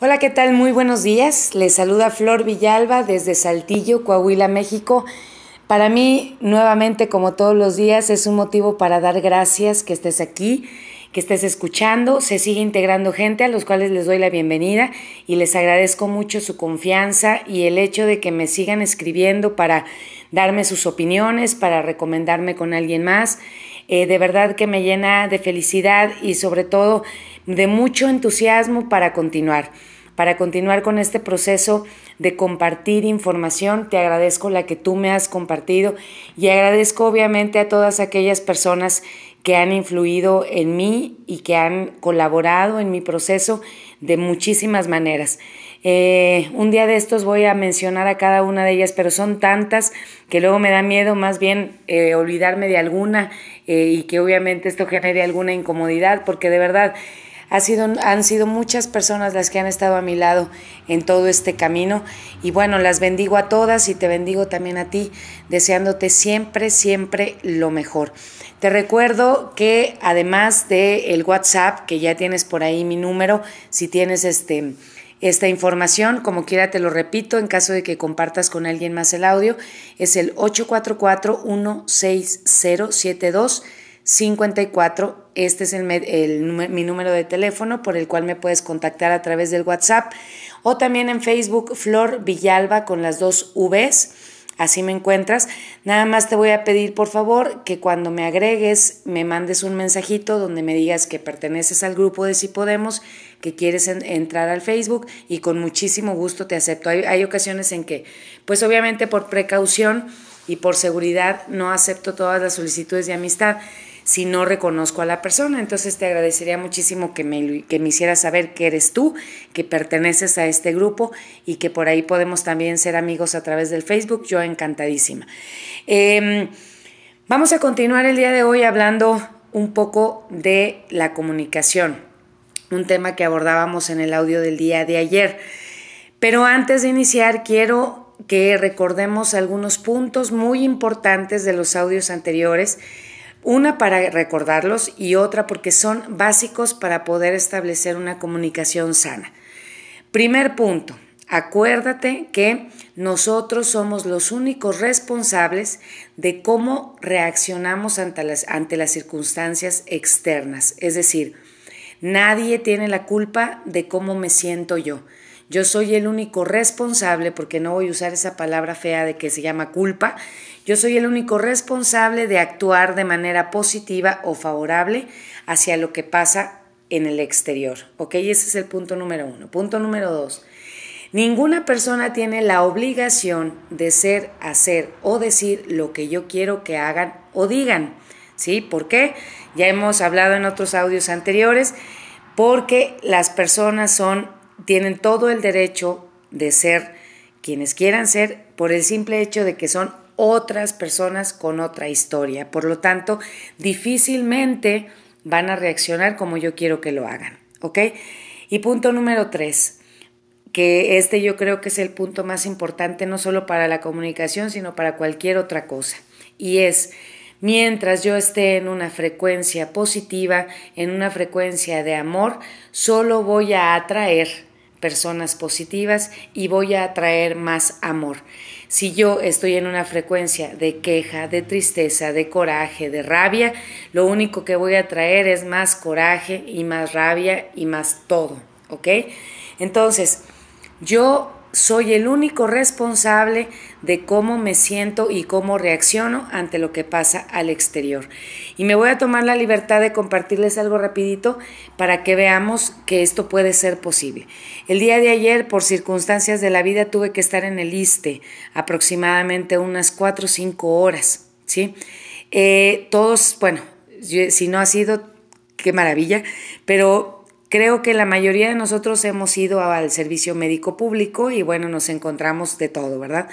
Hola, ¿qué tal? Muy buenos días. Les saluda Flor Villalba desde Saltillo, Coahuila, México. Para mí, nuevamente, como todos los días, es un motivo para dar gracias que estés aquí, que estés escuchando. Se sigue integrando gente a los cuales les doy la bienvenida y les agradezco mucho su confianza y el hecho de que me sigan escribiendo para darme sus opiniones, para recomendarme con alguien más. Eh, de verdad que me llena de felicidad y sobre todo de mucho entusiasmo para continuar, para continuar con este proceso de compartir información. Te agradezco la que tú me has compartido y agradezco obviamente a todas aquellas personas que han influido en mí y que han colaborado en mi proceso de muchísimas maneras. Eh, un día de estos voy a mencionar a cada una de ellas, pero son tantas que luego me da miedo más bien eh, olvidarme de alguna eh, y que obviamente esto genere alguna incomodidad, porque de verdad han sido muchas personas las que han estado a mi lado en todo este camino. Y bueno, las bendigo a todas y te bendigo también a ti, deseándote siempre, siempre lo mejor. Te recuerdo que además de el WhatsApp, que ya tienes por ahí mi número, si tienes este esta información, como quiera te lo repito, en caso de que compartas con alguien más el audio, es el 844 16072 54. Este es el, mi número de teléfono por el cual me puedes contactar a través del WhatsApp o también en Facebook Flor Villalba con las dos Vs. Así me encuentras. Nada más te voy a pedir por favor que cuando me agregues me mandes un mensajito donde me digas que perteneces al grupo de Si Podemos, que quieres entrar al Facebook y con muchísimo gusto te acepto. Hay, hay ocasiones en que, pues obviamente por precaución y por seguridad no acepto todas las solicitudes de amistad si no reconozco a la persona. Entonces te agradecería muchísimo que me, que me hicieras saber que eres tú, que perteneces a este grupo y que por ahí podemos también ser amigos a través del Facebook. Yo encantadísima. Em, vamos a continuar el día de hoy hablando un poco de la comunicación, un tema que abordábamos en el audio del día de ayer. Pero antes de iniciar, quiero que recordemos algunos puntos muy importantes de los audios anteriores una para recordarlos y otra porque son básicos para poder establecer una comunicación sana. Primer punto, acuérdate que nosotros somos los únicos responsables de cómo reaccionamos ante las, ante las circunstancias externas. Es decir, nadie tiene la culpa de cómo me siento yo. Yo soy el único responsable, porque no voy a usar esa palabra fea de que se llama culpa, yo soy el único responsable de actuar de manera positiva o favorable hacia lo que pasa en el exterior. ¿Ok? Ese es el punto número uno. Punto número dos. Ninguna persona tiene la obligación de ser, hacer o decir lo que yo quiero que hagan o digan. ¿Sí? ¿Por qué? Ya hemos hablado en otros audios anteriores, porque las personas son, tienen todo el derecho de ser quienes quieran ser por el simple hecho de que son otras personas con otra historia. Por lo tanto, difícilmente van a reaccionar como yo quiero que lo hagan. ¿Ok? Y punto número tres, que este yo creo que es el punto más importante no solo para la comunicación, sino para cualquier otra cosa. Y es, mientras yo esté en una frecuencia positiva, en una frecuencia de amor, solo voy a atraer personas positivas y voy a atraer más amor. Si yo estoy en una frecuencia de queja, de tristeza, de coraje, de rabia, lo único que voy a traer es más coraje y más rabia y más todo, ¿ok? Entonces, yo soy el único responsable de cómo me siento y cómo reacciono ante lo que pasa al exterior. Y me voy a tomar la libertad de compartirles algo rapidito para que veamos que esto puede ser posible. El día de ayer, por circunstancias de la vida, tuve que estar en el ISTE aproximadamente unas 4 o 5 horas, ¿sí? Eh, todos, bueno, si no ha sido, qué maravilla, pero Creo que la mayoría de nosotros hemos ido al servicio médico público y bueno, nos encontramos de todo, ¿verdad?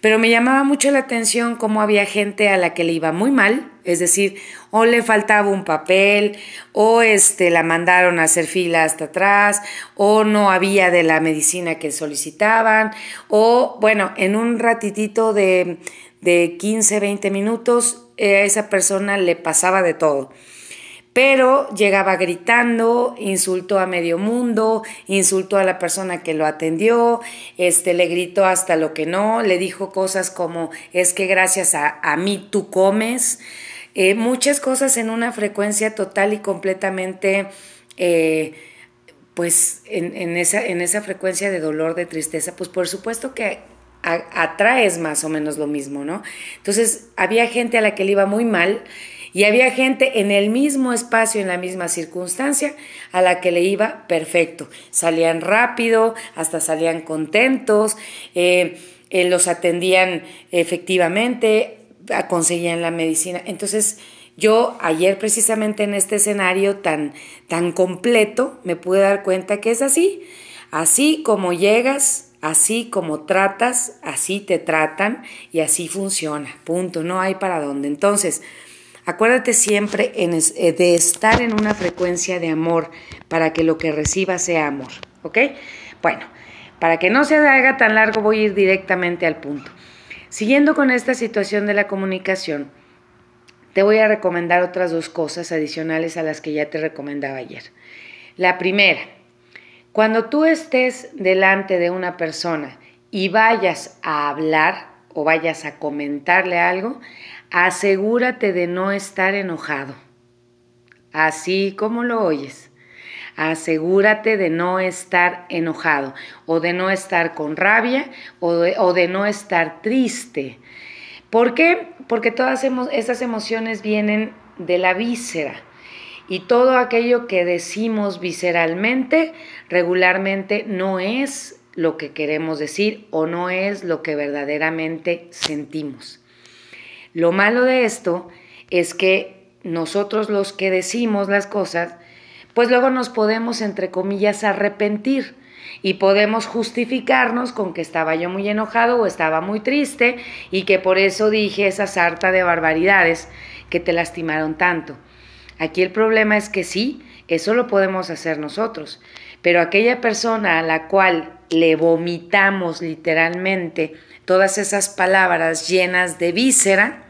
Pero me llamaba mucho la atención cómo había gente a la que le iba muy mal, es decir, o le faltaba un papel, o este, la mandaron a hacer fila hasta atrás, o no había de la medicina que solicitaban, o bueno, en un ratitito de, de 15, 20 minutos, eh, a esa persona le pasaba de todo. Pero llegaba gritando, insultó a medio mundo, insultó a la persona que lo atendió, este, le gritó hasta lo que no, le dijo cosas como es que gracias a, mí tú comes, eh, muchas cosas en una frecuencia total y completamente... Eh, pues en, esa, en esa frecuencia de dolor, de tristeza, pues por supuesto que atraes más o menos lo mismo, ¿no? Entonces había gente a la que le iba muy mal y había gente en el mismo espacio, en la misma circunstancia, a la que le iba perfecto. Salían rápido, hasta salían contentos, eh, eh, los atendían efectivamente, conseguían la medicina. Entonces, yo ayer precisamente en este escenario tan, tan completo me pude dar cuenta que es así. Así como llegas, así como tratas, así te tratan y así funciona. Punto. No hay para dónde. Entonces, Acuérdate siempre eh, de estar en una frecuencia de amor para que lo que recibas sea amor, ¿ok? Bueno, para que no se haga tan largo voy a ir directamente al punto. Siguiendo con esta situación de la comunicación, te voy a recomendar otras dos cosas adicionales a las que ya te recomendaba ayer. La primera, cuando tú estés delante de una persona y vayas a hablar o vayas a comentarle algo, asegúrate de no estar enojado. Así como lo oyes. Asegúrate de no estar enojado o de no estar con rabia o de, no estar triste. ¿Por qué? Porque todas esas emociones vienen de la víscera y todo aquello que decimos visceralmente regularmente no es lo que queremos decir o no es lo que verdaderamente sentimos. Lo malo de esto es que nosotros los que decimos las cosas, pues luego nos podemos, entre comillas, arrepentir y podemos justificarnos con que estaba yo muy enojado o estaba muy triste y que por eso dije esa sarta de barbaridades que te lastimaron tanto. Aquí el problema es que sí, eso lo podemos hacer nosotros, pero aquella persona a la cual le vomitamos literalmente todas esas palabras llenas de víscera,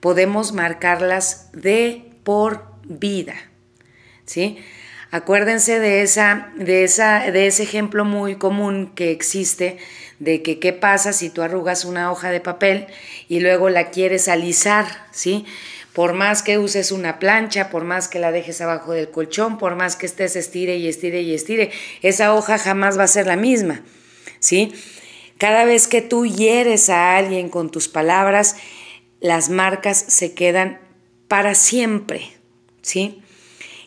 podemos marcarlas de por vida. ¿Sí? Acuérdense de, esa, de, esa, de ese ejemplo muy común que existe de que qué pasa si tú arrugas una hoja de papel y luego la quieres alisar, ¿sí? Por más que uses una plancha, por más que la dejes abajo del colchón, por más que estés estire y estire y estire, esa hoja jamás va a ser la misma, ¿sí? Cada vez que tú hieres a alguien con tus palabras, las marcas se quedan para siempre, ¿sí?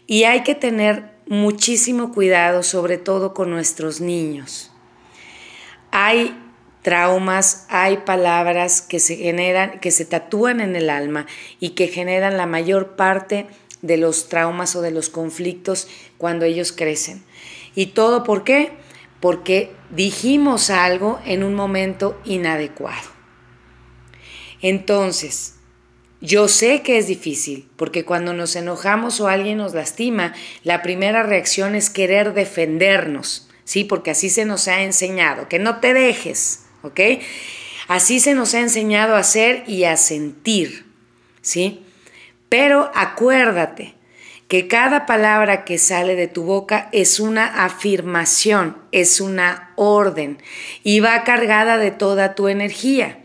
Y hay que tener muchísimo cuidado, sobre todo con nuestros niños. Hay traumas, hay palabras que se generan, que se tatúan en el alma y que generan la mayor parte de los traumas o de los conflictos cuando ellos crecen. ¿Y todo por qué? porque dijimos algo en un momento inadecuado. Entonces, yo sé que es difícil, porque cuando nos enojamos o alguien nos lastima, la primera reacción es querer defendernos, ¿sí? Porque así se nos ha enseñado, que no te dejes, ¿ok? Así se nos ha enseñado a hacer y a sentir, ¿sí? Pero acuérdate, que cada palabra que sale de tu boca es una afirmación, es una orden y va cargada de toda tu energía.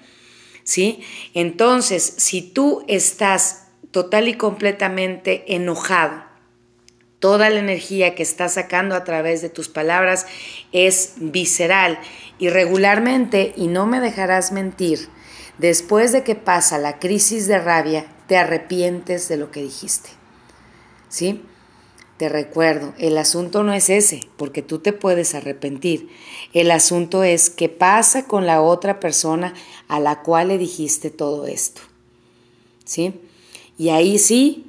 ¿Sí? Entonces, si tú estás total y completamente enojado, toda la energía que estás sacando a través de tus palabras es visceral y regularmente, y no me dejarás mentir, después de que pasa la crisis de rabia, te arrepientes de lo que dijiste. ¿sí? Te recuerdo, el asunto no es ese, porque tú te puedes arrepentir. El asunto es qué pasa con la otra persona a la cual le dijiste todo esto. ¿Sí? Y ahí sí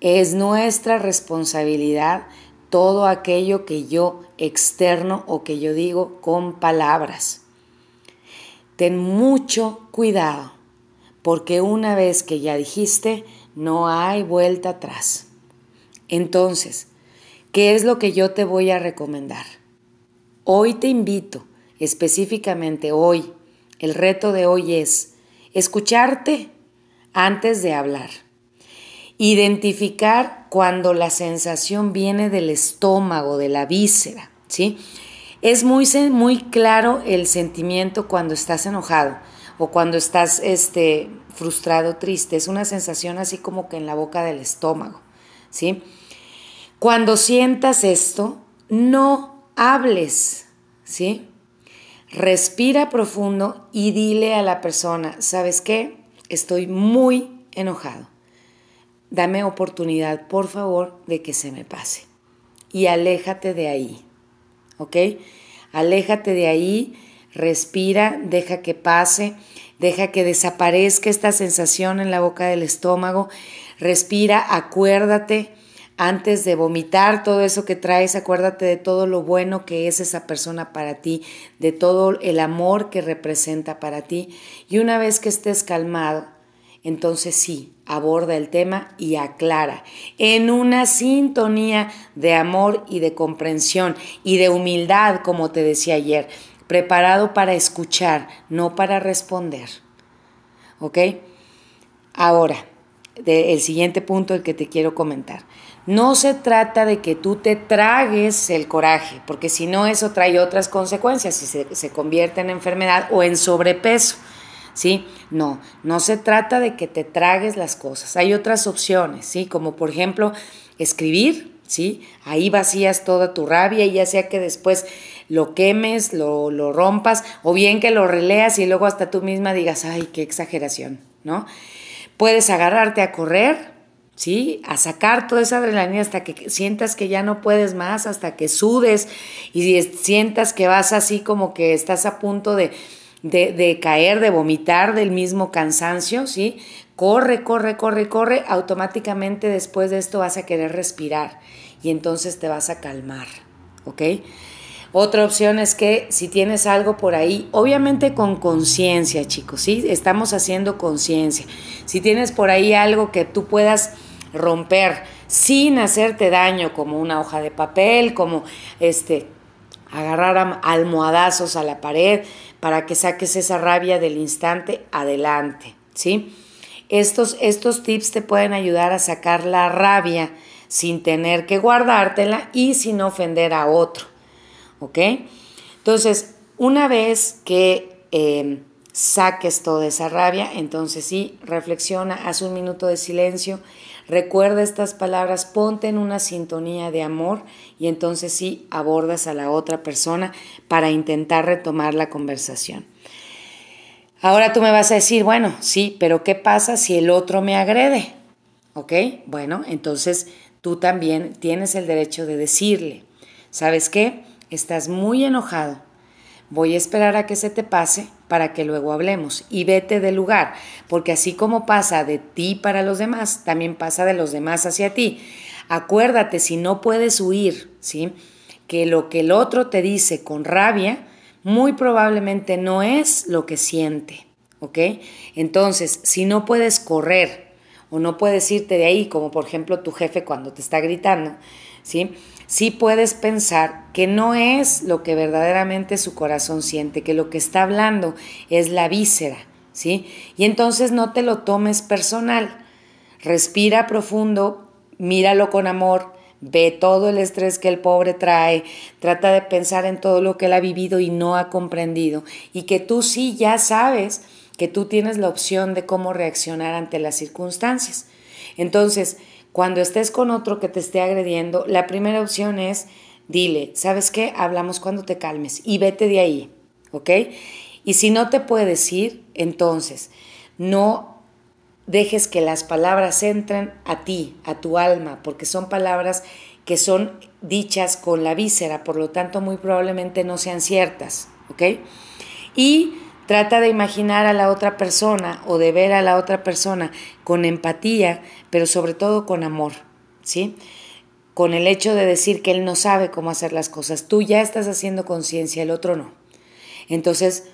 es nuestra responsabilidad todo aquello que yo externo o que yo digo con palabras. Ten mucho cuidado, porque una vez que ya dijiste, no hay vuelta atrás. Entonces, ¿qué es lo que yo te voy a recomendar? Hoy te invito, específicamente hoy, el reto de hoy es escucharte antes de hablar. Identificar cuando la sensación viene del estómago, de la víscera, ¿sí? Es muy, muy claro el sentimiento cuando estás enojado o cuando estás este, frustrado, triste. Es una sensación así como que en la boca del estómago, ¿sí? Cuando sientas esto, no hables, ¿sí? Respira profundo y dile a la persona, ¿sabes qué? Estoy muy enojado. Dame oportunidad, por favor, de que se me pase. Y aléjate de ahí, ¿ok? Aléjate de ahí, respira, deja que pase, deja que desaparezca esta sensación en la boca del estómago, respira, acuérdate antes de vomitar todo eso que traes, acuérdate de todo lo bueno que es esa persona para ti, de todo el amor que representa para ti. Y una vez que estés calmado, entonces sí, aborda el tema y aclara en una sintonía de amor y de comprensión y de humildad, como te decía ayer, preparado para escuchar, no para responder. ¿Ok? Ahora, el siguiente punto el que te quiero comentar. No se trata de que tú te tragues el coraje, porque si no eso trae otras consecuencias y se, se convierte en enfermedad o en sobrepeso. ¿Sí? No, no se trata de que te tragues las cosas. Hay otras opciones, ¿sí? Como por ejemplo escribir, ¿sí? Ahí vacías toda tu rabia y ya sea que después lo quemes, lo, lo rompas, o bien que lo releas y luego hasta tú misma digas, ay, qué exageración, ¿no? Puedes agarrarte a correr, ¿sí? A sacar toda esa adrenalina hasta que sientas que ya no puedes más, hasta que sudes y sientas que vas así como que estás a punto de, de, caer, de vomitar del mismo cansancio, ¿sí? Corre, corre, corre, corre, automáticamente después de esto vas a querer respirar y entonces te vas a calmar, ¿ok? Otra opción es que si tienes algo por ahí, obviamente con conciencia, chicos, ¿sí? Estamos haciendo conciencia. Si tienes por ahí algo que tú puedas romper sin hacerte daño, como una hoja de papel, como este agarrar almohadazos a la pared para que saques esa rabia del instante adelante, ¿sí? Estos, estos tips te pueden ayudar a sacar la rabia sin tener que guardártela y sin ofender a otro. ¿ok? Entonces, una vez que em, saques toda esa rabia, entonces sí, reflexiona, haz un minuto de silencio, recuerda estas palabras, ponte en una sintonía de amor y entonces sí abordas a la otra persona para intentar retomar la conversación. Ahora tú me vas a decir, bueno, sí, pero ¿qué pasa si el otro me agrede? ¿Ok? Bueno, entonces tú también tienes el derecho de decirle, ¿sabes qué? estás muy enojado. Voy a esperar a que se te pase para que luego hablemos y vete del lugar, porque así como pasa de ti para los demás, también pasa de los demás hacia ti. Acuérdate, si no puedes huir, ¿sí? Que lo que el otro te dice con rabia, muy probablemente no es lo que siente, ¿ok? Entonces, si no puedes correr o no puedes irte de ahí, como por ejemplo tu jefe cuando te está gritando, ¿sí? Sí puedes pensar que no es lo que verdaderamente su corazón siente, que lo que está hablando es la víscera, ¿sí? Y entonces no te lo tomes personal. Respira profundo, míralo con amor, ve todo el estrés que el pobre trae, trata de pensar en todo lo que él ha vivido y no ha comprendido, y que tú sí ya sabes que tú tienes la opción de cómo reaccionar ante las circunstancias. Entonces, cuando estés con otro que te esté agrediendo, la primera opción es dile, ¿sabes qué? Hablamos cuando te calmes y vete de ahí, ¿ok? Y si no te puedes ir, entonces no dejes que las palabras entren a ti, a tu alma, porque son palabras que son dichas con la víscera, por lo tanto muy probablemente no sean ciertas, ¿ok? Y Trata de imaginar a la otra persona o de ver a la otra persona con empatía, pero sobre todo con amor, ¿sí? Con el hecho de decir que él no sabe cómo hacer las cosas. Tú ya estás haciendo conciencia, el otro no. Entonces,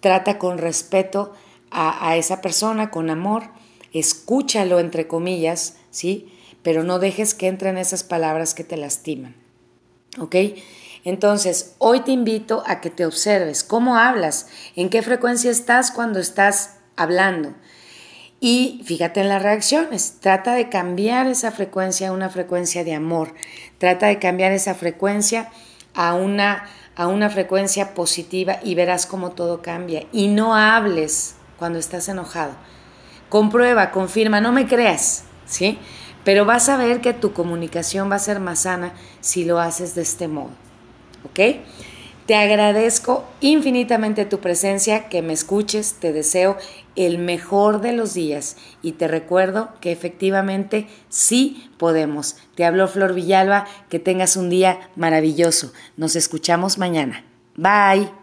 trata con respeto a, esa persona, con amor, escúchalo entre comillas, ¿sí? Pero no dejes que entren esas palabras que te lastiman. ¿Ok? Entonces, hoy te invito a que te observes cómo hablas, en qué frecuencia estás cuando estás hablando. y fíjate en las reacciones. Trata de cambiar esa frecuencia a una frecuencia de amor. Trata de cambiar esa frecuencia a una, a una frecuencia positiva y verás cómo todo cambia. Y no hables cuando estás enojado. Comprueba, confirma, no me creas, ¿sí? Pero vas a ver que tu comunicación va a ser más sana si lo haces de este modo, ¿ok? Te agradezco infinitamente tu presencia, que me escuches, te deseo el mejor de los días y te recuerdo que efectivamente sí podemos. Te habló Flor Villalba, que tengas un día maravilloso. Nos escuchamos mañana. Bye.